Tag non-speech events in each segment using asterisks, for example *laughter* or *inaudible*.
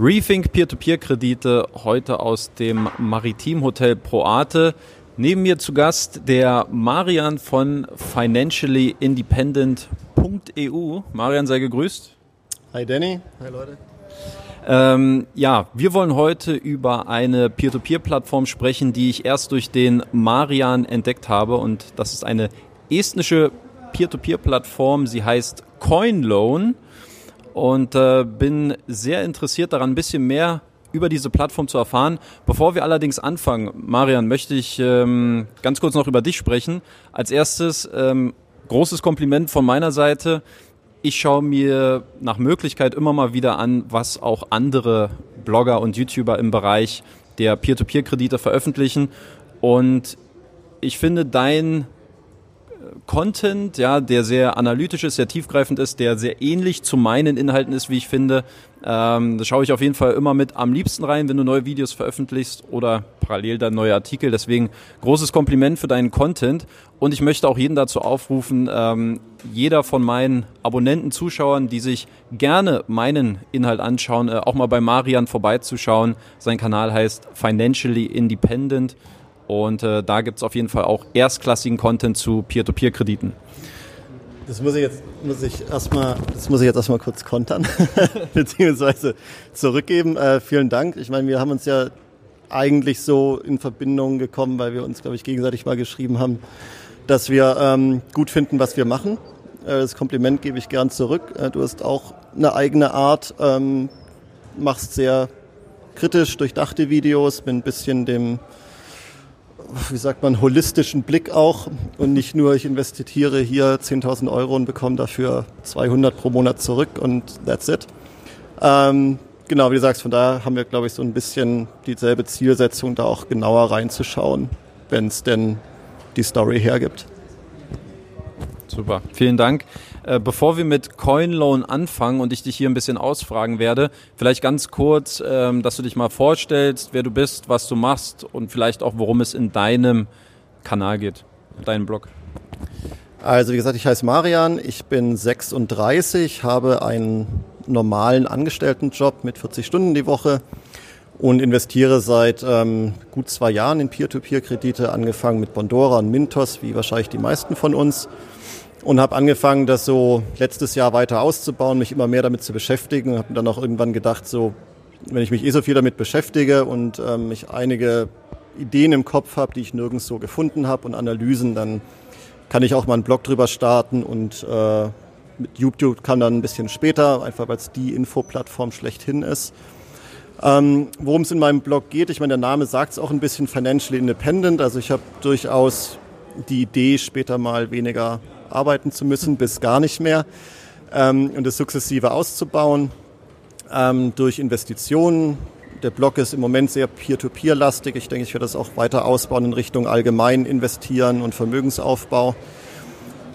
Rethink Peer-to-Peer-Kredite heute aus dem Maritimhotel Proate. Neben mir zu Gast der Marian von financiallyindependent.eu. Marian, sei gegrüßt. Hi Danny. Hi Leute. Ähm, ja, wir wollen heute über eine Peer-to-Peer-Plattform sprechen, die ich erst durch den Marian entdeckt habe. Und das ist eine estnische Peer-to-Peer-Plattform. Sie heißt CoinLoan und äh, bin sehr interessiert daran, ein bisschen mehr über diese Plattform zu erfahren. Bevor wir allerdings anfangen, Marian, möchte ich ähm, ganz kurz noch über dich sprechen. Als erstes ähm, großes Kompliment von meiner Seite. Ich schaue mir nach Möglichkeit immer mal wieder an, was auch andere Blogger und YouTuber im Bereich der Peer-to-Peer-Kredite veröffentlichen. Und ich finde dein Content, ja, der sehr analytisch ist, sehr tiefgreifend ist, der sehr ähnlich zu meinen Inhalten ist, wie ich finde. Ähm, da schaue ich auf jeden Fall immer mit am liebsten rein, wenn du neue Videos veröffentlichst oder parallel dann neue Artikel. Deswegen großes Kompliment für deinen Content. Und ich möchte auch jeden dazu aufrufen, ähm, jeder von meinen Abonnenten, Zuschauern, die sich gerne meinen Inhalt anschauen, äh, auch mal bei Marian vorbeizuschauen. Sein Kanal heißt Financially Independent. Und äh, da gibt es auf jeden Fall auch erstklassigen Content zu Peer-to-Peer-Krediten. Das muss ich jetzt muss ich erstmal, das muss ich jetzt erstmal kurz kontern, *laughs* beziehungsweise zurückgeben. Äh, vielen Dank. Ich meine, wir haben uns ja eigentlich so in Verbindung gekommen, weil wir uns, glaube ich, gegenseitig mal geschrieben haben, dass wir ähm, gut finden, was wir machen. Äh, das Kompliment gebe ich gern zurück. Äh, du hast auch eine eigene Art, ähm, machst sehr kritisch durchdachte Videos mit ein bisschen dem wie sagt man, holistischen Blick auch und nicht nur, ich investiere hier 10.000 Euro und bekomme dafür 200 pro Monat zurück und that's it. Ähm, genau, wie du sagst, von daher haben wir, glaube ich, so ein bisschen dieselbe Zielsetzung, da auch genauer reinzuschauen, wenn es denn die Story hergibt. Super, vielen Dank. Äh, bevor wir mit CoinLoan anfangen und ich dich hier ein bisschen ausfragen werde, vielleicht ganz kurz, ähm, dass du dich mal vorstellst, wer du bist, was du machst und vielleicht auch, worum es in deinem Kanal geht, deinem Blog. Also wie gesagt, ich heiße Marian, ich bin 36, habe einen normalen Angestelltenjob mit 40 Stunden die Woche und investiere seit ähm, gut zwei Jahren in Peer-to-Peer-Kredite, angefangen mit Bondora und Mintos, wie wahrscheinlich die meisten von uns und habe angefangen, das so letztes Jahr weiter auszubauen, mich immer mehr damit zu beschäftigen. Habe dann auch irgendwann gedacht, so wenn ich mich eh so viel damit beschäftige und ähm, ich einige Ideen im Kopf habe, die ich nirgends so gefunden habe und Analysen, dann kann ich auch mal einen Blog drüber starten und äh, mit YouTube kam dann ein bisschen später, einfach weil es die Infoplattform schlechthin ist. Ähm, Worum es in meinem Blog geht, ich meine, der Name sagt es auch ein bisschen financially independent. Also ich habe durchaus die Idee, später mal weniger arbeiten zu müssen, bis gar nicht mehr. Ähm, und das sukzessive auszubauen ähm, durch Investitionen. Der Blog ist im Moment sehr peer-to-peer-lastig. Ich denke, ich werde das auch weiter ausbauen in Richtung allgemein investieren und Vermögensaufbau.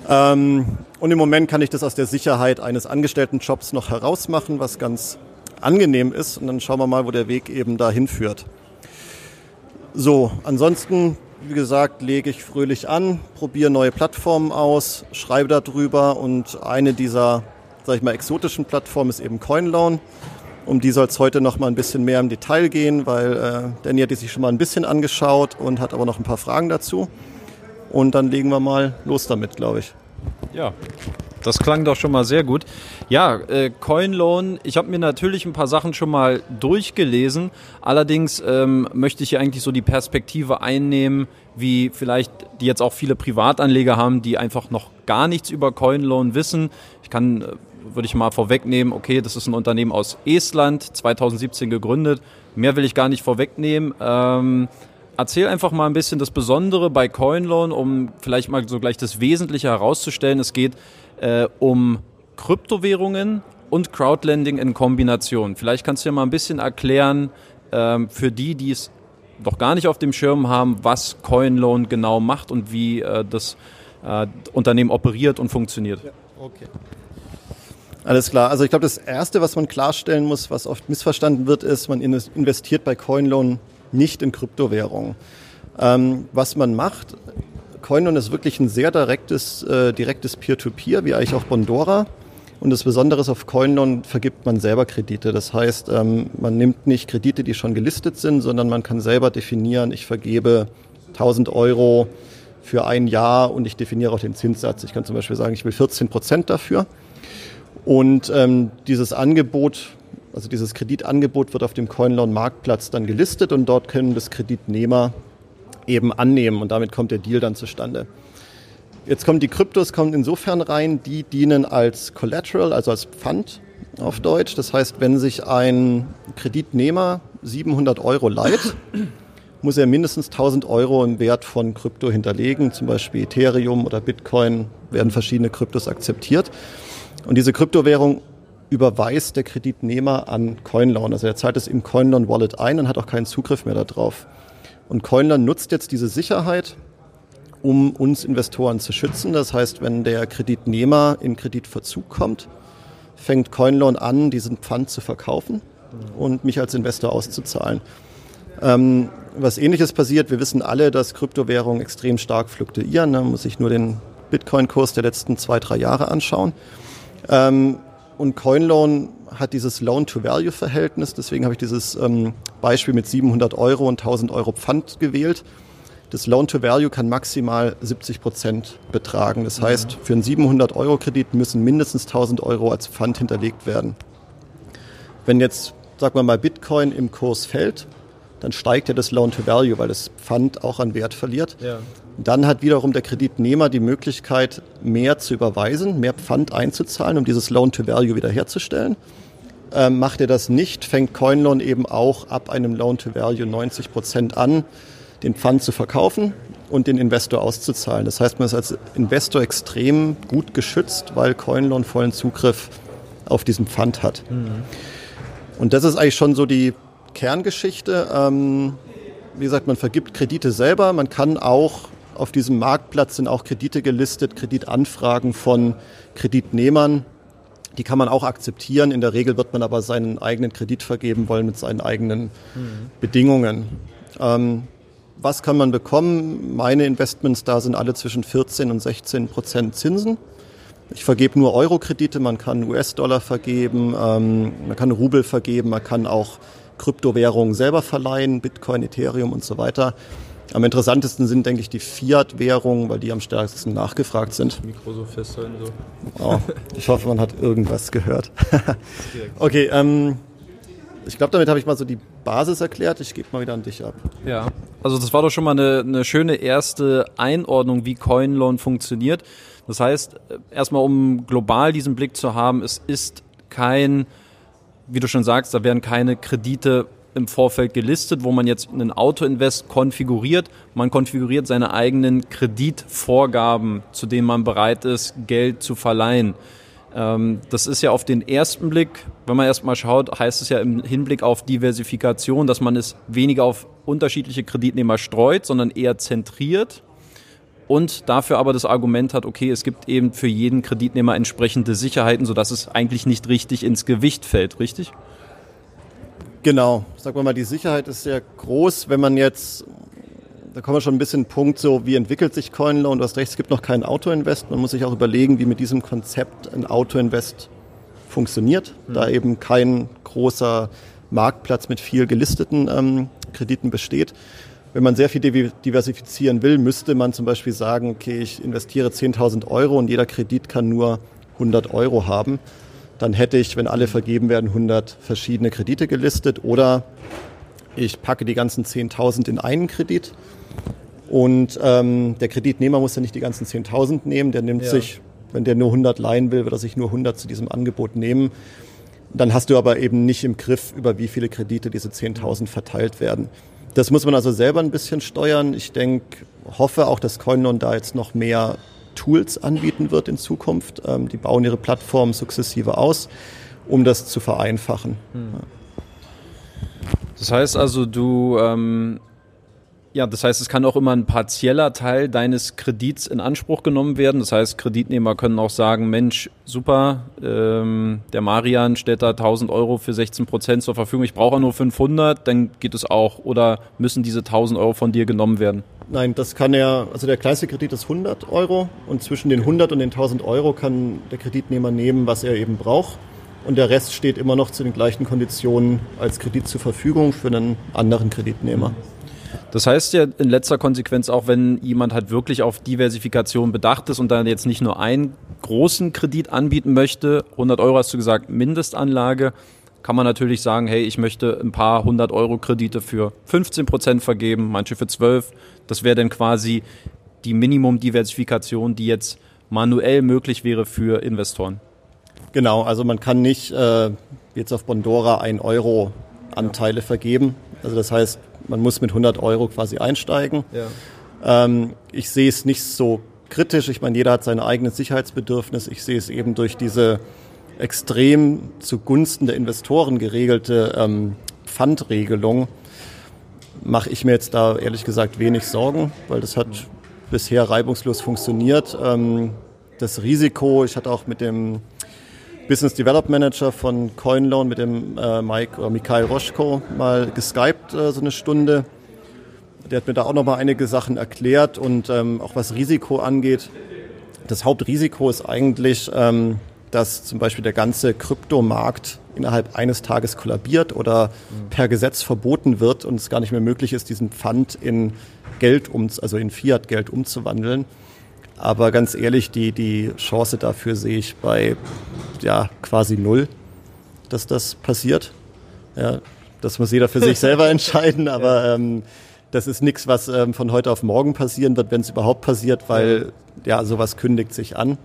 Ähm, und im Moment kann ich das aus der Sicherheit eines Angestelltenjobs noch herausmachen, was ganz angenehm ist. Und dann schauen wir mal, wo der Weg eben dahin führt. So, ansonsten wie gesagt, lege ich fröhlich an, probiere neue Plattformen aus, schreibe darüber und eine dieser, sag ich mal, exotischen Plattformen ist eben CoinLoan. Um die soll es heute noch mal ein bisschen mehr im Detail gehen, weil äh, Danny hat die sich schon mal ein bisschen angeschaut und hat aber noch ein paar Fragen dazu. Und dann legen wir mal los damit, glaube ich. Ja, das klang doch schon mal sehr gut. Ja, äh, CoinLoan, ich habe mir natürlich ein paar Sachen schon mal durchgelesen. Allerdings ähm, möchte ich hier eigentlich so die Perspektive einnehmen, wie vielleicht die jetzt auch viele Privatanleger haben, die einfach noch gar nichts über CoinLoan wissen. Ich kann, äh, würde ich mal vorwegnehmen, okay, das ist ein Unternehmen aus Estland, 2017 gegründet. Mehr will ich gar nicht vorwegnehmen. Ähm, erzähl einfach mal ein bisschen das Besondere bei CoinLoan, um vielleicht mal so gleich das Wesentliche herauszustellen. Es geht äh, um Kryptowährungen und Crowdlending in Kombination. Vielleicht kannst du ja mal ein bisschen erklären, ähm, für die, die es noch gar nicht auf dem Schirm haben, was CoinLoan genau macht und wie äh, das äh, Unternehmen operiert und funktioniert. Ja, okay. Alles klar. Also ich glaube, das Erste, was man klarstellen muss, was oft missverstanden wird, ist, man investiert bei CoinLoan nicht in Kryptowährungen. Ähm, was man macht, CoinLoan ist wirklich ein sehr direktes, äh, direktes Peer-to-Peer, wie eigentlich auch Bondora. Und das Besondere ist, auf CoinLoan vergibt man selber Kredite. Das heißt, ähm, man nimmt nicht Kredite, die schon gelistet sind, sondern man kann selber definieren, ich vergebe 1000 Euro für ein Jahr und ich definiere auch den Zinssatz. Ich kann zum Beispiel sagen, ich will 14 Prozent dafür. Und ähm, dieses Angebot, also dieses Kreditangebot wird auf dem CoinLoan-Marktplatz dann gelistet und dort können das Kreditnehmer eben annehmen und damit kommt der Deal dann zustande. Jetzt kommen die Kryptos kommen insofern rein, die dienen als Collateral, also als Pfand auf Deutsch. Das heißt, wenn sich ein Kreditnehmer 700 Euro leiht, *coughs* muss er mindestens 1000 Euro im Wert von Krypto hinterlegen, zum Beispiel Ethereum oder Bitcoin werden verschiedene Kryptos akzeptiert. Und diese Kryptowährung überweist der Kreditnehmer an CoinLoan. Also er zahlt es im CoinLoan Wallet ein und hat auch keinen Zugriff mehr darauf. Und CoinLoan nutzt jetzt diese Sicherheit um uns Investoren zu schützen. Das heißt, wenn der Kreditnehmer in Kreditverzug kommt, fängt CoinLoan an, diesen Pfand zu verkaufen und mich als Investor auszuzahlen. Ähm, was ähnliches passiert, wir wissen alle, dass Kryptowährungen extrem stark fluktuieren. Da muss ich nur den Bitcoin-Kurs der letzten zwei, drei Jahre anschauen. Ähm, und CoinLoan hat dieses Loan-to-Value-Verhältnis. Deswegen habe ich dieses ähm, Beispiel mit 700 Euro und 1000 Euro Pfand gewählt. Das Loan-to-Value kann maximal 70 Prozent betragen. Das heißt, für einen 700-Euro-Kredit müssen mindestens 1000 Euro als Pfand hinterlegt werden. Wenn jetzt, sagen wir mal, Bitcoin im Kurs fällt, dann steigt ja das Loan-to-Value, weil das Pfand auch an Wert verliert. Ja. Dann hat wiederum der Kreditnehmer die Möglichkeit, mehr zu überweisen, mehr Pfand einzuzahlen, um dieses Loan-to-Value wiederherzustellen. Ähm, macht er das nicht, fängt CoinLoan eben auch ab einem Loan-to-Value 90 Prozent an, den Pfand zu verkaufen und den Investor auszuzahlen. Das heißt, man ist als Investor extrem gut geschützt, weil CoinLoan vollen Zugriff auf diesen Pfand hat. Mhm. Und das ist eigentlich schon so die Kerngeschichte. Ähm, wie gesagt, man vergibt Kredite selber. Man kann auch auf diesem Marktplatz sind auch Kredite gelistet, Kreditanfragen von Kreditnehmern. Die kann man auch akzeptieren. In der Regel wird man aber seinen eigenen Kredit vergeben wollen mit seinen eigenen mhm. Bedingungen. Ähm, was kann man bekommen? Meine Investments da sind alle zwischen 14 und 16 Prozent Zinsen. Ich vergebe nur Euro-Kredite, man kann US-Dollar vergeben, ähm, man kann Rubel vergeben, man kann auch Kryptowährungen selber verleihen, Bitcoin, Ethereum und so weiter. Am interessantesten sind, denke ich, die Fiat-Währungen, weil die am stärksten nachgefragt sind. Mikro so festhalten so. Oh, ich hoffe, man hat irgendwas gehört. *laughs* okay, ähm, ich glaube, damit habe ich mal so die Basis erklärt. Ich gebe mal wieder an dich ab. Ja, also das war doch schon mal eine, eine schöne erste Einordnung, wie CoinLoan funktioniert. Das heißt, erstmal um global diesen Blick zu haben, es ist kein, wie du schon sagst, da werden keine Kredite im Vorfeld gelistet, wo man jetzt einen Autoinvest konfiguriert. Man konfiguriert seine eigenen Kreditvorgaben, zu denen man bereit ist, Geld zu verleihen. Ähm, das ist ja auf den ersten Blick, wenn man erstmal schaut, heißt es ja im Hinblick auf Diversifikation, dass man es weniger auf unterschiedliche Kreditnehmer streut, sondern eher zentriert und dafür aber das Argument hat, okay, es gibt eben für jeden Kreditnehmer entsprechende Sicherheiten, sodass es eigentlich nicht richtig ins Gewicht fällt, richtig? Genau, sagen wir mal, die Sicherheit ist sehr groß, wenn man jetzt da kommen wir schon ein bisschen Punkt, so wie entwickelt sich CoinLoan? Du hast recht, es gibt noch kein Auto-Invest. Man muss sich auch überlegen, wie mit diesem Konzept ein Auto-Invest funktioniert, mhm. da eben kein großer Marktplatz mit viel gelisteten ähm, Krediten besteht. Wenn man sehr viel diversifizieren will, müsste man zum Beispiel sagen, okay, ich investiere 10.000 Euro und jeder Kredit kann nur 100 Euro haben. Dann hätte ich, wenn alle vergeben werden, 100 verschiedene Kredite gelistet. Oder ich packe die ganzen 10.000 in einen Kredit und ähm, der Kreditnehmer muss ja nicht die ganzen 10.000 nehmen, der nimmt ja. sich, wenn der nur 100 leihen will, wird er sich nur 100 zu diesem Angebot nehmen. Dann hast du aber eben nicht im Griff, über wie viele Kredite diese 10.000 verteilt werden. Das muss man also selber ein bisschen steuern. Ich denke, hoffe auch, dass CoinLoan da jetzt noch mehr Tools anbieten wird in Zukunft. Ähm, die bauen ihre Plattform sukzessive aus, um das zu vereinfachen. Hm. Das heißt also, du ähm, Ja, das heißt, es kann auch immer ein partieller Teil deines Kredits in Anspruch genommen werden. Das heißt, Kreditnehmer können auch sagen, Mensch, super, ähm, der Marian stellt da 1000 Euro für 16 Prozent zur Verfügung, ich brauche nur 500, dann geht es auch. Oder müssen diese 1000 Euro von dir genommen werden? Nein, das kann er, also der kleinste Kredit ist 100 Euro und zwischen den 100 und den 1000 Euro kann der Kreditnehmer nehmen, was er eben braucht. Und der Rest steht immer noch zu den gleichen Konditionen als Kredit zur Verfügung für einen anderen Kreditnehmer. Das heißt ja in letzter Konsequenz auch, wenn jemand halt wirklich auf Diversifikation bedacht ist und dann jetzt nicht nur einen großen Kredit anbieten möchte, 100 Euro hast du gesagt, Mindestanlage, kann man natürlich sagen, hey, ich möchte ein paar 100 Euro Kredite für 15 Prozent vergeben, manche für 12. Das wäre dann quasi die Minimum-Diversifikation, die jetzt manuell möglich wäre für Investoren. Genau, also man kann nicht äh, jetzt auf Bondora 1 Euro Anteile vergeben. Also das heißt, man muss mit 100 Euro quasi einsteigen. Ja. Ähm, ich sehe es nicht so kritisch. Ich meine, jeder hat sein eigenes Sicherheitsbedürfnis. Ich sehe es eben durch diese extrem zugunsten der Investoren geregelte ähm, Pfandregelung. Mache ich mir jetzt da ehrlich gesagt wenig Sorgen, weil das hat bisher reibungslos funktioniert. Ähm, das Risiko, ich hatte auch mit dem Business Development Manager von CoinLoan mit dem äh, Mike oder Mikhail Roschko mal geskypt, äh, so eine Stunde. Der hat mir da auch noch mal einige Sachen erklärt und ähm, auch was Risiko angeht. Das Hauptrisiko ist eigentlich, ähm, dass zum Beispiel der ganze Kryptomarkt innerhalb eines Tages kollabiert oder mhm. per Gesetz verboten wird und es gar nicht mehr möglich ist, diesen Pfand in Geld um, also in Fiat-Geld umzuwandeln. Aber ganz ehrlich, die, die Chance dafür sehe ich bei ja, quasi null, dass das passiert. Ja, das muss jeder für sich *laughs* selber entscheiden, aber ähm, das ist nichts, was ähm, von heute auf morgen passieren wird, wenn es überhaupt passiert, weil ja, sowas kündigt sich an.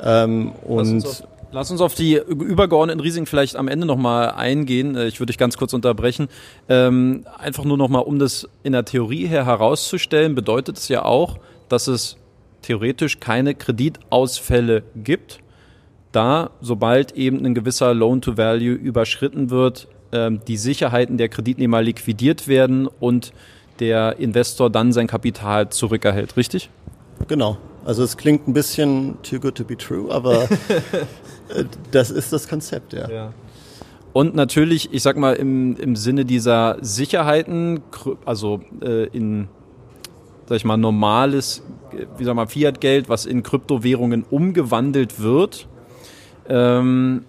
Ähm, und lass uns, auf, lass uns auf die übergeordneten Risiken vielleicht am Ende nochmal eingehen. Äh, ich würde dich ganz kurz unterbrechen. Ähm, einfach nur nochmal, um das in der Theorie her herauszustellen, bedeutet es ja auch, dass es theoretisch keine Kreditausfälle gibt, da sobald eben ein gewisser Loan-to-Value überschritten wird, ähm, die Sicherheiten der Kreditnehmer liquidiert werden und der Investor dann sein Kapital zurückerhält, richtig? Genau. Also es klingt ein bisschen too good to be true, aber *laughs* äh, das ist das Konzept, ja. ja. Und natürlich, ich sag mal, im, im Sinne dieser Sicherheiten, also äh, in sag ich mal, normales, wie sag mal, Fiat-Geld, was in Kryptowährungen umgewandelt wird, ähm,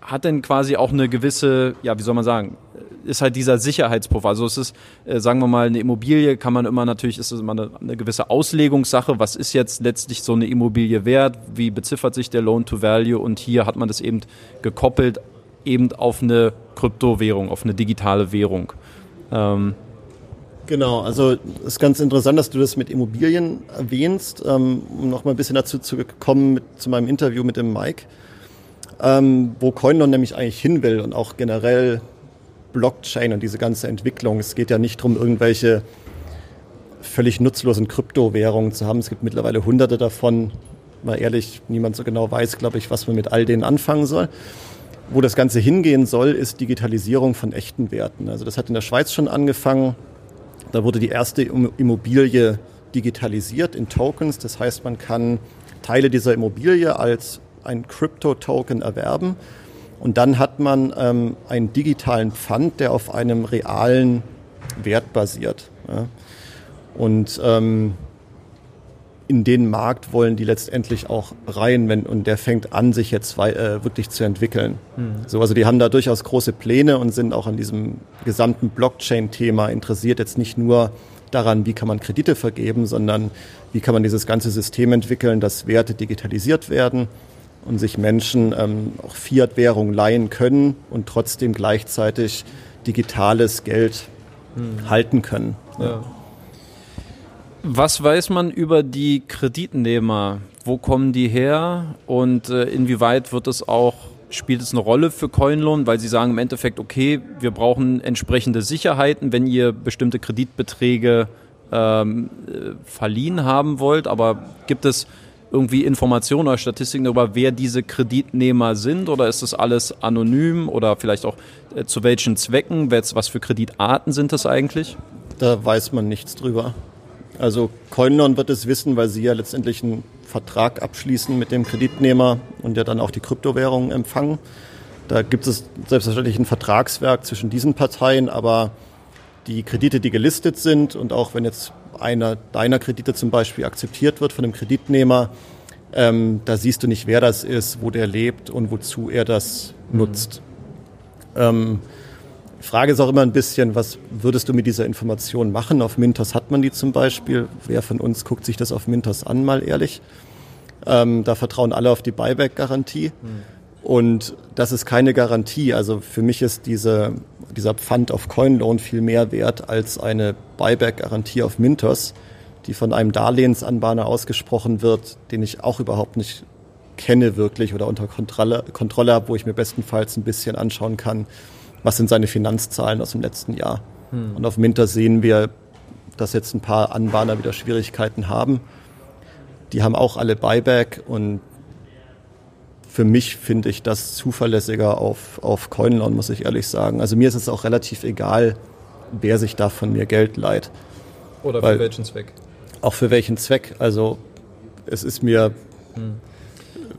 hat denn quasi auch eine gewisse, ja, wie soll man sagen, ist halt dieser Sicherheitspuffer. Also es ist, äh, sagen wir mal, eine Immobilie kann man immer natürlich, ist es immer eine, eine, gewisse Auslegungssache. Was ist jetzt letztlich so eine Immobilie wert? Wie beziffert sich der Loan to Value? Und hier hat man das eben gekoppelt eben auf eine Kryptowährung, auf eine digitale Währung. Ähm, Genau, also es ist ganz interessant, dass du das mit Immobilien erwähnst, ähm, um noch mal ein bisschen dazu zu kommen mit, zu meinem Interview mit dem Mike, ähm, wo Coinlon nämlich eigentlich hin will und auch generell Blockchain und diese ganze Entwicklung. Es geht ja nicht darum, irgendwelche völlig nutzlosen Kryptowährungen zu haben. Es gibt mittlerweile hunderte davon. Mal ehrlich, niemand so genau weiß, glaube ich, was man mit all denen anfangen soll. Wo das Ganze hingehen soll, ist Digitalisierung von echten Werten. Also das hat in der Schweiz schon angefangen da wurde die erste Immobilie digitalisiert in Tokens. Das heißt, man kann Teile dieser Immobilie als ein Crypto-Token erwerben. Und dann hat man ähm, einen digitalen Pfand, der auf einem realen Wert basiert. Ja. Und ähm, in den Markt wollen die letztendlich auch rein, wenn, und der fängt an, sich jetzt äh, wirklich zu entwickeln. Mhm. So, also die haben da durchaus große Pläne und sind auch an diesem gesamten Blockchain-Thema interessiert, jetzt nicht nur daran, wie kann man Kredite vergeben, sondern wie kann man dieses ganze System entwickeln, dass Werte digitalisiert werden und sich Menschen ähm, auch Fiat-Währung leihen können und trotzdem gleichzeitig digitales Geld mhm. halten können. Ja. Was weiß man über die Kreditnehmer? Wo kommen die her und äh, inwieweit wird es auch spielt es eine Rolle für Coinloan, weil sie sagen im Endeffekt, okay, wir brauchen entsprechende Sicherheiten, wenn ihr bestimmte Kreditbeträge ähm, äh, verliehen haben wollt, aber gibt es irgendwie Informationen oder Statistiken darüber, wer diese Kreditnehmer sind oder ist das alles anonym oder vielleicht auch äh, zu welchen Zwecken, was für Kreditarten sind das eigentlich? Da weiß man nichts drüber. Also Coinlon wird es wissen, weil sie ja letztendlich einen Vertrag abschließen mit dem Kreditnehmer und ja dann auch die Kryptowährungen empfangen. Da gibt es selbstverständlich ein Vertragswerk zwischen diesen Parteien, aber die Kredite, die gelistet sind und auch wenn jetzt einer deiner Kredite zum Beispiel akzeptiert wird von dem Kreditnehmer, ähm, da siehst du nicht, wer das ist, wo der lebt und wozu er das mhm. nutzt. Ähm, Frage ist auch immer ein bisschen, was würdest du mit dieser Information machen? Auf Mintos hat man die zum Beispiel. Wer von uns guckt sich das auf Mintos an, mal ehrlich? Ähm, da vertrauen alle auf die Buyback-Garantie. Mhm. Und das ist keine Garantie. Also für mich ist diese, dieser Pfand auf Coinloan viel mehr wert als eine Buyback-Garantie auf Mintos, die von einem Darlehensanbahner ausgesprochen wird, den ich auch überhaupt nicht kenne wirklich oder unter Kontrolle, Kontrolle habe, wo ich mir bestenfalls ein bisschen anschauen kann, was sind seine Finanzzahlen aus dem letzten Jahr. Hm. Und auf Minter sehen wir, dass jetzt ein paar Anbahner wieder Schwierigkeiten haben. Die haben auch alle Buyback und für mich finde ich das zuverlässiger auf, auf Coinlon, muss ich ehrlich sagen. Also mir ist es auch relativ egal, wer sich da von mir Geld leiht. Oder für welchen Zweck? Auch für welchen Zweck. Also es ist mir hm.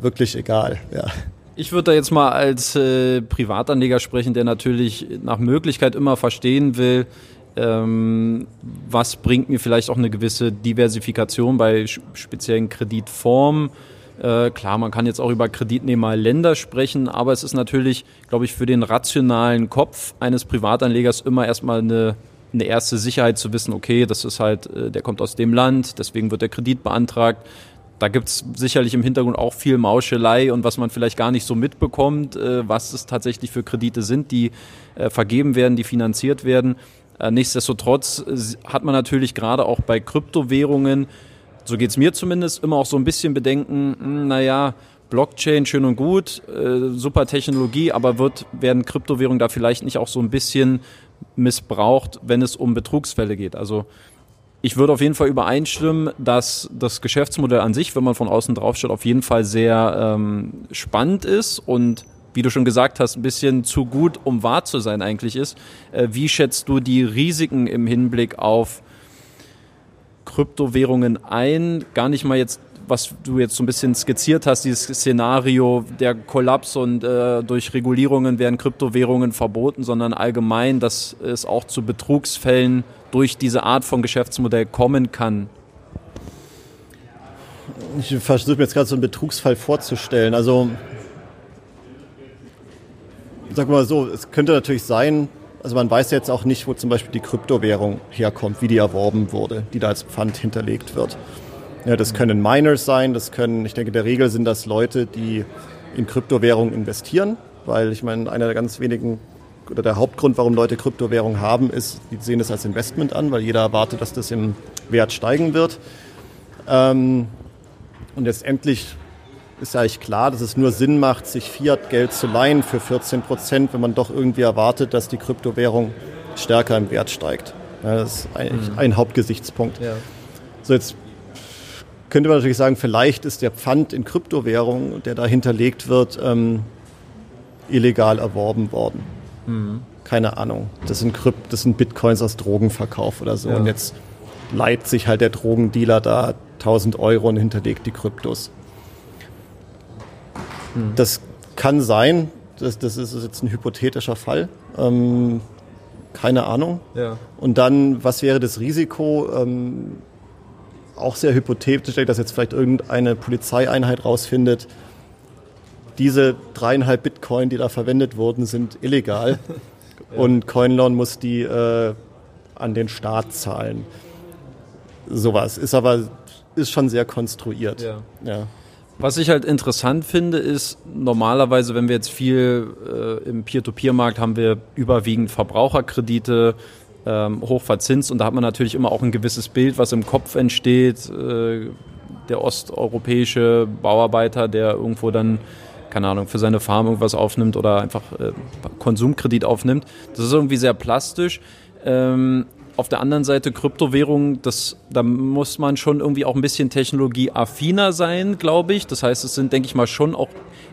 wirklich egal, ja. Ich würde da jetzt mal als äh, Privatanleger sprechen, der natürlich nach Möglichkeit immer verstehen will, ähm, was bringt mir vielleicht auch eine gewisse Diversifikation bei speziellen Kreditformen. Äh, klar, man kann jetzt auch über Kreditnehmerländer sprechen, aber es ist natürlich, glaube ich, für den rationalen Kopf eines Privatanlegers immer erstmal eine, eine erste Sicherheit zu wissen, okay, das ist halt, äh, der kommt aus dem Land, deswegen wird der Kredit beantragt da gibt es sicherlich im Hintergrund auch viel Mauschelei und was man vielleicht gar nicht so mitbekommt, äh, was es tatsächlich für Kredite sind, die äh, vergeben werden, die finanziert werden. Äh, nichtsdestotrotz hat man natürlich gerade auch bei Kryptowährungen, so geht es mir zumindest, immer auch so ein bisschen Bedenken, mh, hm, naja, Blockchain schön und gut, äh, super Technologie, aber wird, werden Kryptowährungen da vielleicht nicht auch so ein bisschen missbraucht, wenn es um Betrugsfälle geht? Also ich würde auf jeden Fall übereinstimmen, dass das Geschäftsmodell an sich, wenn man von außen drauf schaut, auf jeden Fall sehr ähm, spannend ist und wie du schon gesagt hast, ein bisschen zu gut, um wahr zu sein eigentlich ist. Äh, wie schätzt du die Risiken im Hinblick auf Kryptowährungen ein? Gar nicht mal jetzt was du jetzt so ein bisschen skizziert hast, dieses Szenario, der Kollaps und äh, durch Regulierungen werden Kryptowährungen verboten, sondern allgemein, dass es auch zu Betrugsfällen durch diese Art von Geschäftsmodell kommen kann. Ich versuche mir jetzt gerade so einen Betrugsfall vorzustellen. Also, sag mal so, es könnte natürlich sein, also man weiß jetzt auch nicht, wo zum Beispiel die Kryptowährung herkommt, wie die erworben wurde, die da als Pfand hinterlegt wird. Ja, das können Miners sein, das können, ich denke, der Regel sind das Leute, die in Kryptowährungen investieren, weil ich meine, einer der ganz wenigen oder der Hauptgrund, warum Leute Kryptowährungen haben, ist, die sehen das als Investment an, weil jeder erwartet, dass das im Wert steigen wird. Ähm, und letztendlich ist ja eigentlich klar, dass es nur Sinn macht, sich Fiat-Geld zu leihen für 14 Prozent, wenn man doch irgendwie erwartet, dass die Kryptowährung stärker im Wert steigt. Ja, das ist eigentlich mhm. ein Hauptgesichtspunkt. Ja. So, jetzt könnte man natürlich sagen, vielleicht ist der Pfand in Kryptowährungen, der da hinterlegt wird, ähm, illegal erworben worden. Mhm. Keine Ahnung. Das sind, Krypt das sind Bitcoins aus Drogenverkauf oder so. Ja. Und jetzt leiht sich halt der Drogendealer da 1000 Euro und hinterlegt die Kryptos. Mhm. Das kann sein. Das, das ist jetzt ein hypothetischer Fall. Ähm, keine Ahnung. Ja. Und dann, was wäre das Risiko? Ähm, auch sehr hypothetisch, dass jetzt vielleicht irgendeine Polizeieinheit rausfindet, diese dreieinhalb Bitcoin, die da verwendet wurden, sind illegal *laughs* ja. und Coinloan muss die äh, an den Staat zahlen. Sowas ist aber ist schon sehr konstruiert. Ja. ja. Was ich halt interessant finde, ist normalerweise, wenn wir jetzt viel äh, im Peer-to-Peer-Markt haben wir überwiegend Verbraucherkredite, ähm, hoch verzinst und da hat man natürlich immer auch ein gewisses Bild, was im Kopf entsteht. Äh, der osteuropäische Bauarbeiter, der irgendwo dann, keine Ahnung, für seine Farm irgendwas aufnimmt oder einfach äh, Konsumkredit aufnimmt. Das ist irgendwie sehr plastisch. Ähm, auf der anderen Seite Kryptowährungen, das, da muss man schon irgendwie auch ein bisschen technologieaffiner sein, glaube ich. Das heißt, es sind, denke ich mal, schon auch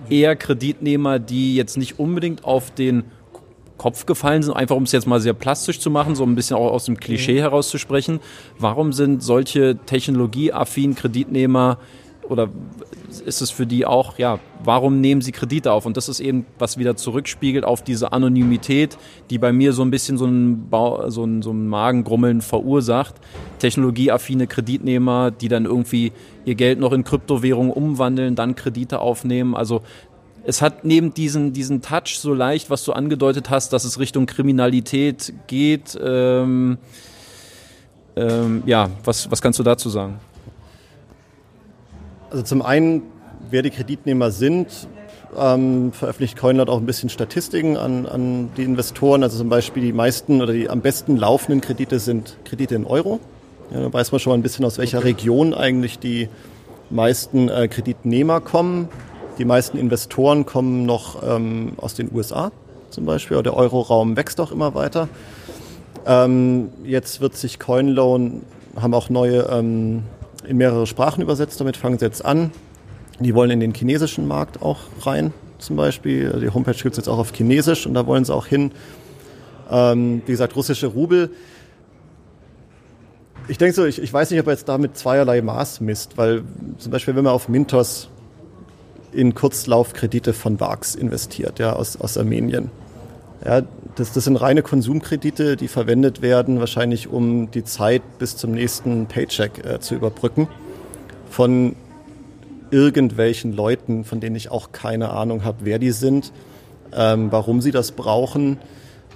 eher Kreditnehmer, die jetzt nicht unbedingt auf den Kopf gefallen sind, einfach um es jetzt mal sehr plastisch zu machen, so ein bisschen auch aus dem Klischee mhm. herauszusprechen. Warum sind solche technologieaffinen Kreditnehmer oder ist es für die auch, ja, warum nehmen sie Kredite auf? Und das ist eben, was wieder zurückspiegelt auf diese Anonymität, die bei mir so ein bisschen so ein, Bau, so ein, so ein Magengrummeln verursacht. Technologieaffine Kreditnehmer, die dann irgendwie ihr Geld noch in Kryptowährungen umwandeln, dann Kredite aufnehmen. Also es hat neben diesen, diesen Touch so leicht, was du angedeutet hast, dass es Richtung Kriminalität geht. Ähm, ähm, ja, was, was kannst du dazu sagen? Also zum einen, wer die Kreditnehmer sind, ähm, veröffentlicht Coinlot auch ein bisschen Statistiken an, an die Investoren. Also zum Beispiel die meisten oder die am besten laufenden Kredite sind Kredite in Euro. Ja, da weiß man schon mal ein bisschen, aus welcher Region eigentlich die meisten äh, Kreditnehmer kommen. Die meisten Investoren kommen noch ähm, aus den USA zum Beispiel. Der Euroraum wächst auch immer weiter. Ähm, jetzt wird sich CoinLoan, haben auch neue ähm, in mehrere Sprachen übersetzt. Damit fangen sie jetzt an. Die wollen in den chinesischen Markt auch rein, zum Beispiel. Die Homepage gibt es jetzt auch auf Chinesisch und da wollen sie auch hin. Ähm, wie gesagt, russische Rubel. Ich denke so, ich, ich weiß nicht, ob er jetzt damit zweierlei Maß misst, weil zum Beispiel, wenn man auf Mintos in Kurzlaufkredite von VAX investiert, ja, aus, aus Armenien. Ja, das, das sind reine Konsumkredite, die verwendet werden, wahrscheinlich um die Zeit bis zum nächsten Paycheck äh, zu überbrücken. Von irgendwelchen Leuten, von denen ich auch keine Ahnung habe, wer die sind, ähm, warum sie das brauchen.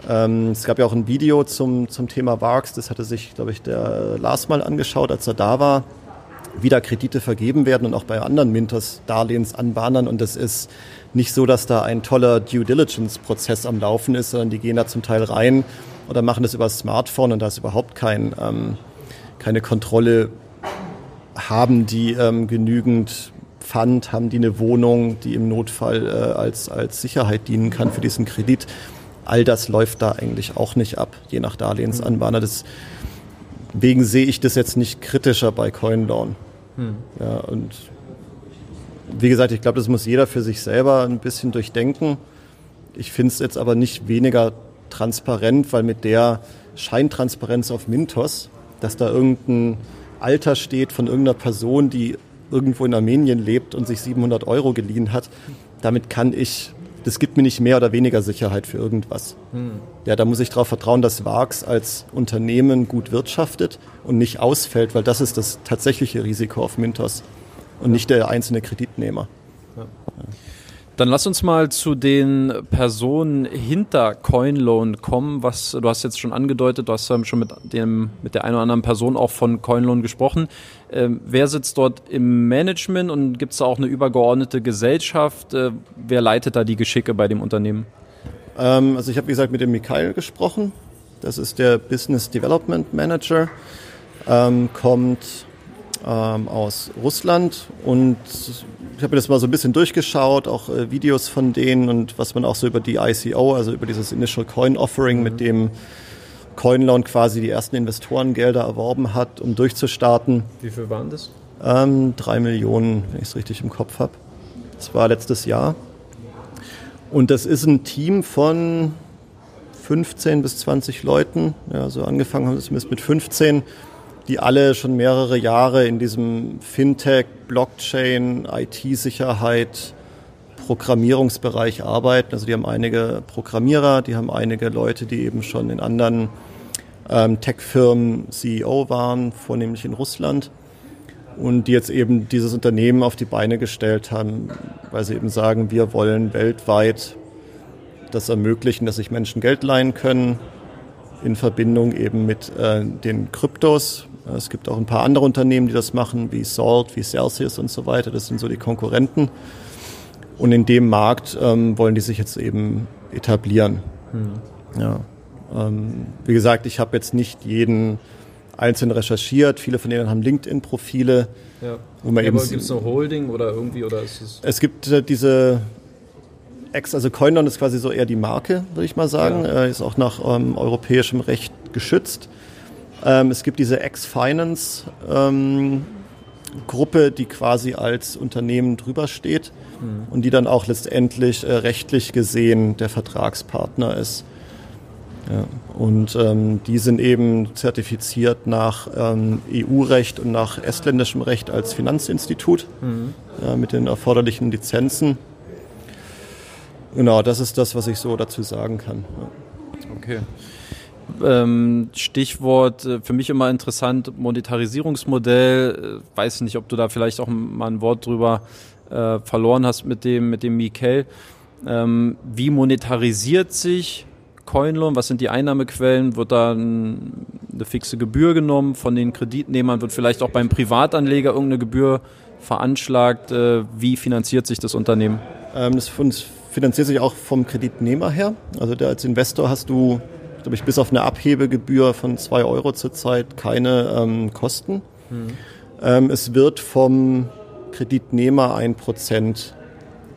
Ähm, es gab ja auch ein Video zum, zum Thema VARX, das hatte sich, glaube ich, der Lars mal angeschaut, als er da war, wie da Kredite vergeben werden und auch bei anderen Mintos Darlehensanbahnern. Und es ist nicht so, dass da ein toller Due Diligence-Prozess am Laufen ist, sondern die gehen da zum Teil rein oder machen das über das Smartphone und da ist überhaupt kein, ähm, keine Kontrolle. Haben die ähm, genügend Pfand, haben die eine Wohnung, die im Notfall äh, als, als Sicherheit dienen kann für diesen Kredit? All das läuft da eigentlich auch nicht ab, je nach Darlehensanbahner. Deswegen sehe ich das jetzt nicht kritischer bei CoinLoan. Hm. Ja, und wie gesagt, ich glaube, das muss jeder für sich selber ein bisschen durchdenken. Ich finde es jetzt aber nicht weniger transparent, weil mit der Scheintransparenz auf Mintos, dass da irgendein Alter steht von irgendeiner Person, die irgendwo in Armenien lebt und sich 700 Euro geliehen hat, damit kann ich, das gibt mir nicht mehr oder weniger Sicherheit für irgendwas. Hm. Ja, da muss ich darauf vertrauen, dass VAX als Unternehmen gut wirtschaftet und nicht ausfällt, weil das ist das tatsächliche Risiko auf Mintos und nicht der einzelne Kreditnehmer. Ja. Dann lass uns mal zu den Personen hinter CoinLoan kommen. Was du hast jetzt schon angedeutet, du hast schon mit dem mit der einen oder anderen Person auch von CoinLoan gesprochen. Ähm, wer sitzt dort im Management und gibt es da auch eine übergeordnete Gesellschaft? Äh, wer leitet da die Geschicke bei dem Unternehmen? Ähm, also ich habe wie gesagt mit dem Mikhail gesprochen. Das ist der Business Development Manager. Ähm, kommt ähm, aus Russland und ich habe mir das mal so ein bisschen durchgeschaut, auch äh, Videos von denen und was man auch so über die ICO, also über dieses Initial Coin Offering, mhm. mit dem CoinLoan quasi die ersten Investorengelder erworben hat, um durchzustarten. Wie viel waren das? Ähm, drei Millionen, wenn ich es richtig im Kopf habe. Das war letztes Jahr. Und das ist ein Team von 15 bis 20 Leuten. Ja, so angefangen haben wir zumindest mit 15 die alle schon mehrere Jahre in diesem Fintech, Blockchain, IT-Sicherheit, Programmierungsbereich arbeiten. Also die haben einige Programmierer, die haben einige Leute, die eben schon in anderen ähm, Tech-Firmen CEO waren, vornehmlich in Russland. Und die jetzt eben dieses Unternehmen auf die Beine gestellt haben, weil sie eben sagen, wir wollen weltweit das ermöglichen, dass sich Menschen Geld leihen können, in Verbindung eben mit äh, den Kryptos, es gibt auch ein paar andere Unternehmen, die das machen, wie Salt, wie Celsius und so weiter. Das sind so die Konkurrenten. Und in dem Markt ähm, wollen die sich jetzt eben etablieren. Mhm. Ja. Ähm, wie gesagt, ich habe jetzt nicht jeden einzeln recherchiert. Viele von denen haben LinkedIn-Profile. Ja. Wo man ja, eben gibt es eine Holding oder irgendwie oder ist es? Es gibt äh, diese Ex, also Coindon ist quasi so eher die Marke, würde ich mal sagen. Ja. Äh, ist auch nach ähm, europäischem Recht geschützt. Ähm, es gibt diese Ex-Finance ähm, Gruppe, die quasi als Unternehmen drüber steht mhm. und die dann auch letztendlich äh, rechtlich gesehen der Vertragspartner ist. Ja, und ähm, die sind eben zertifiziert nach ähm, EU-Recht und nach estländischem Recht als Finanzinstitut mhm. ja, mit den erforderlichen Lizenzen. Genau, das ist das, was ich so dazu sagen kann. Ja. Okay. Ähm, Stichwort äh, für mich immer interessant, Monetarisierungsmodell. Äh, weiß nicht, ob du da vielleicht auch mal ein Wort drüber äh, verloren hast mit dem, mit dem Mikel. Ähm, wie monetarisiert sich Coinloan? Was sind die Einnahmequellen? Wird da ein, eine fixe Gebühr genommen von den Kreditnehmern? Wird vielleicht auch beim Privatanleger irgendeine Gebühr veranschlagt? Wie finanziert sich das Unternehmen? Ähm, das finanziert sich auch vom Kreditnehmer her. Also als Investor hast du, glaube ich, bis auf eine Abhebegebühr von zwei Euro zurzeit keine ähm, Kosten. Hm. Ähm, es wird vom Kreditnehmer ein Prozent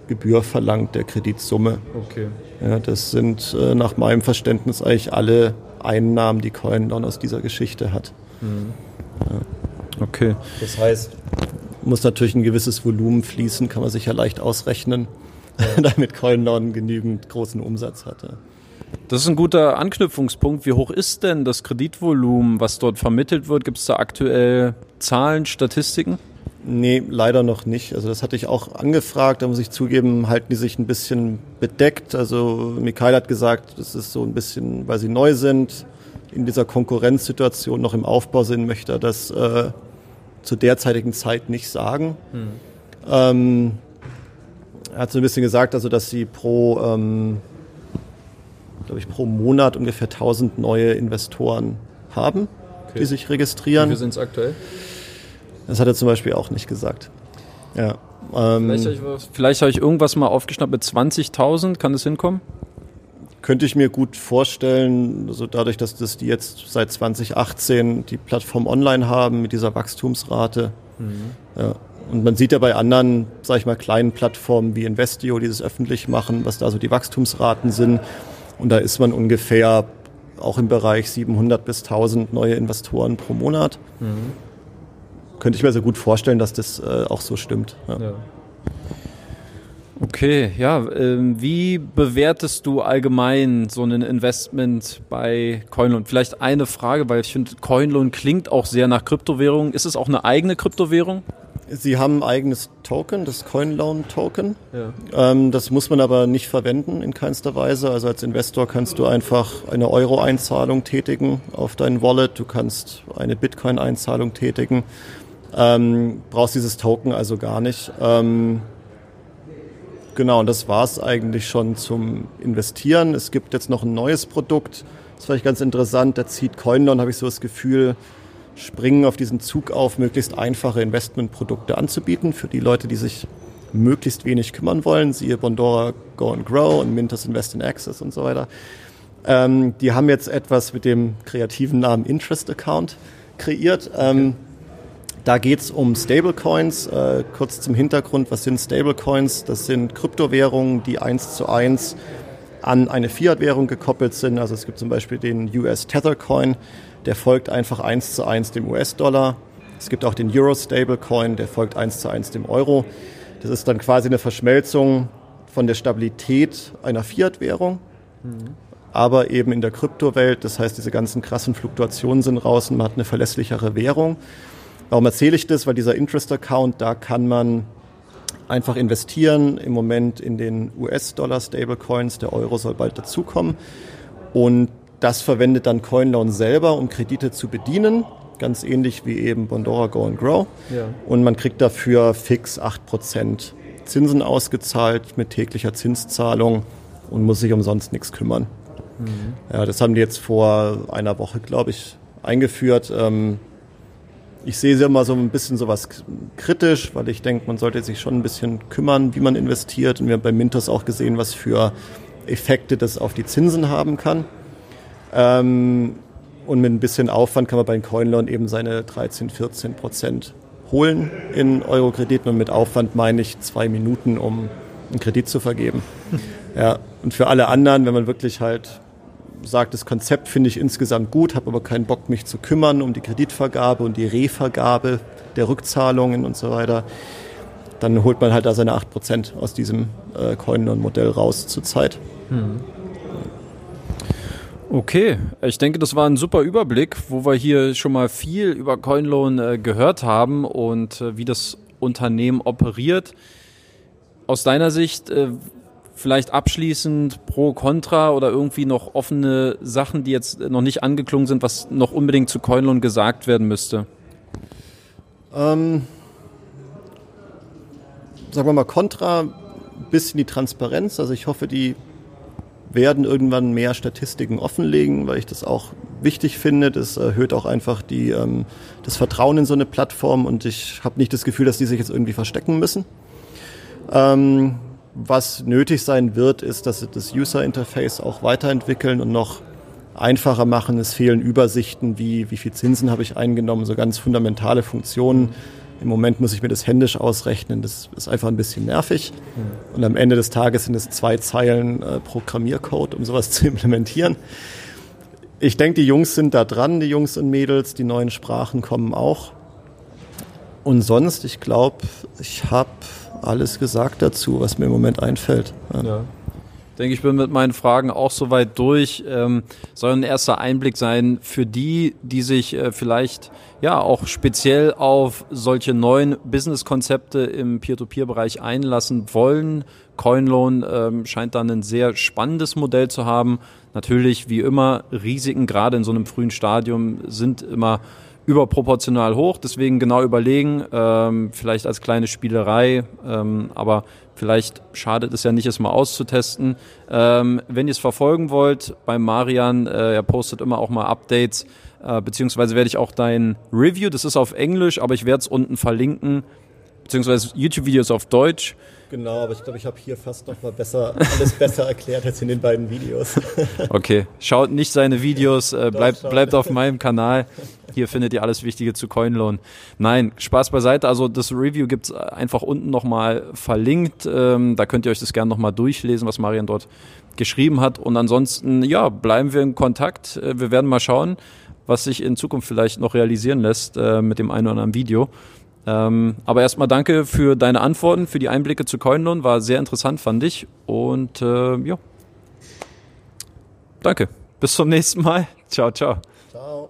Gebühr verlangt der Kreditsumme. Okay. Ja, das sind äh, nach meinem Verständnis eigentlich alle Einnahmen, die CoinDown aus dieser Geschichte hat. Mhm. Ja. Okay. Das heißt, muss natürlich ein gewisses Volumen fließen, kann man sich ja leicht ausrechnen, ja. *laughs* damit CoinDown genügend großen Umsatz hatte. Das ist ein guter Anknüpfungspunkt. Wie hoch ist denn das Kreditvolumen, was dort vermittelt wird? Gibt es da aktuell Zahlen, Statistiken? Nee, leider noch nicht. Also das hatte ich auch angefragt, da muss ich zugeben, halten die sich ein bisschen bedeckt. Also Mikhail hat gesagt, das ist so ein bisschen, weil sie neu sind, in dieser Konkurrenzsituation noch im Aufbau sind, möchte er das äh, zur derzeitigen Zeit nicht sagen. Hm. Ähm, er hat so ein bisschen gesagt, also dass sie pro, ähm, glaube ich, pro Monat ungefähr 1000 neue Investoren haben, okay. die sich registrieren. Wie sind es aktuell? Das hat er zum Beispiel auch nicht gesagt. Ja. Ähm, vielleicht habe ich, irgendwas mal aufgeschnappt mit 20.000. Kann das hinkommen? Könnte ich mir gut vorstellen, also dadurch, dass das die jetzt seit 2018 die Plattform online haben mit dieser Wachstumsrate. Mhm. Ja. Und man sieht ja bei anderen, sage ich mal, kleinen Plattformen wie Investio, die das öffentlich machen, was da so die Wachstumsraten sind. Und da ist man ungefähr auch im Bereich 700 bis 1000 neue Investoren pro Monat. Mhm könnte ich mir so gut vorstellen, dass das äh, auch so stimmt. Ja. Ja. Okay, ja, äh, wie bewertest du allgemein so ein Investment bei Coinloan? Vielleicht eine Frage, weil ich finde, Coinloan klingt auch sehr nach Kryptowährung. Ist es auch eine eigene Kryptowährung? Sie haben ein eigenes Token, das Coinloan-Token. Ja. Ähm, das muss man aber nicht verwenden in keinster Weise. Also als Investor kannst du einfach eine Euro-Einzahlung tätigen auf dein Wallet. Du kannst eine Bitcoin-Einzahlung tätigen. Ähm, brauchst dieses Token also gar nicht. Ähm, genau, und das war es eigentlich schon zum Investieren. Es gibt jetzt noch ein neues Produkt, das fand ich ganz interessant. Da zieht Coinlon, habe ich so das Gefühl, springen auf diesen Zug auf, möglichst einfache Investmentprodukte anzubieten für die Leute, die sich möglichst wenig kümmern wollen. Siehe Bondora Go and Grow und Mintos Invest in Access und so weiter. Ähm, die haben jetzt etwas mit dem kreativen Namen Interest Account kreiert. Ähm, okay. Da geht es um Stablecoins. Äh, kurz zum Hintergrund, was sind Stablecoins? Das sind Kryptowährungen, die eins zu eins an eine Fiat-Währung gekoppelt sind. Also es gibt zum Beispiel den US Tethercoin, der folgt einfach eins zu eins dem US-Dollar. Es gibt auch den Euro Stablecoin, der folgt eins zu eins dem Euro. Das ist dann quasi eine Verschmelzung von der Stabilität einer Fiat-Währung, mhm. aber eben in der Kryptowelt. Das heißt, diese ganzen krassen Fluktuationen sind raus und man hat eine verlässlichere Währung. Warum erzähle ich das? Weil dieser Interest-Account, da kann man einfach investieren, im Moment in den US-Dollar-Stablecoins, der Euro soll bald dazukommen. Und das verwendet dann CoinLoan selber, um Kredite zu bedienen, ganz ähnlich wie eben Bondora Go and Grow. Ja. Und man kriegt dafür fix 8% Zinsen ausgezahlt mit täglicher Zinszahlung und muss sich umsonst nichts kümmern. Mhm. Ja, das haben die jetzt vor einer Woche, glaube ich, eingeführt. Ähm, ich sehe sie immer so ein bisschen sowas kritisch, weil ich denke, man sollte sich schon ein bisschen kümmern, wie man investiert. Und wir haben bei Mintos auch gesehen, was für Effekte das auf die Zinsen haben kann. Ähm, und mit ein bisschen Aufwand kann man bei den Coinloan eben seine 13, 14 Prozent holen in Euro-Krediten. Und mit Aufwand meine ich zwei Minuten, um einen Kredit zu vergeben. Ja, und für alle anderen, wenn man wirklich halt sagt, das Konzept finde ich insgesamt gut, habe aber keinen Bock, mich zu kümmern um die Kreditvergabe und die Revergabe der Rückzahlungen und so weiter. Dann holt man halt da seine 8% aus diesem äh, Coin-Modell raus zurzeit. Hm. Okay, ich denke, das war ein super Überblick, wo wir hier schon mal viel über CoinLoan äh, gehört haben und äh, wie das Unternehmen operiert. Aus deiner Sicht äh, vielleicht abschließend pro, contra oder irgendwie noch offene Sachen, die jetzt noch nicht angeklungen sind, was noch unbedingt zu CoinLoan gesagt werden müsste? Ähm, sagen wir mal contra, bisschen die Transparenz. Also ich hoffe, die werden irgendwann mehr Statistiken offenlegen, weil ich das auch wichtig finde. Das erhöht auch einfach die, ähm, das Vertrauen in so eine Plattform und ich habe nicht das Gefühl, dass die sich jetzt irgendwie verstecken müssen. Ähm, was nötig sein wird, ist, dass sie das User Interface auch weiterentwickeln und noch einfacher machen. Es fehlen Übersichten, wie, wie viel Zinsen habe ich eingenommen, so ganz fundamentale Funktionen im Moment muss ich mir das händisch ausrechnen. Das ist einfach ein bisschen nervig. Und am Ende des Tages sind es zwei Zeilen äh, Programmiercode, um sowas *laughs* zu implementieren. Ich denke, die Jungs sind da dran, die Jungs und Mädels. Die neuen Sprachen kommen auch. Und sonst, ich glaube, ich habe alles gesagt dazu, was mir im Moment einfällt. Ja. Denke, ich bin mit meinen Fragen auch soweit durch. Ähm, soll ein erster Einblick sein für die, die sich äh, vielleicht ja auch speziell auf solche neuen Business-Konzepte im Peer-to-Peer-Bereich einlassen wollen. Coinloan ähm, scheint dann ein sehr spannendes Modell zu haben. Natürlich, wie immer, Risiken gerade in so einem frühen Stadium sind immer überproportional hoch. Deswegen genau überlegen, ähm, vielleicht als kleine Spielerei, ähm, aber vielleicht schadet es ja nicht, es mal auszutesten. Ähm, wenn ihr es verfolgen wollt, beim Marian, äh, er postet immer auch mal Updates, äh, beziehungsweise werde ich auch dein Review, das ist auf Englisch, aber ich werde es unten verlinken, beziehungsweise YouTube-Videos auf Deutsch. Genau, aber ich glaube, ich habe hier fast noch mal besser, alles besser erklärt als in den beiden Videos. *laughs* okay, schaut nicht seine Videos, äh, bleibt, bleibt auf meinem Kanal. Hier findet ihr alles Wichtige zu Coinloan. Nein, Spaß beiseite. Also das Review gibt's einfach unten nochmal verlinkt. Ähm, da könnt ihr euch das gerne nochmal durchlesen, was Marian dort geschrieben hat. Und ansonsten, ja, bleiben wir in Kontakt. Äh, wir werden mal schauen, was sich in Zukunft vielleicht noch realisieren lässt äh, mit dem einen oder anderen Video. Ähm, aber erstmal danke für deine Antworten, für die Einblicke zu CoinLoan. War sehr interessant, fand ich. Und äh, ja. Danke. Bis zum nächsten Mal. Ciao, ciao. Ciao.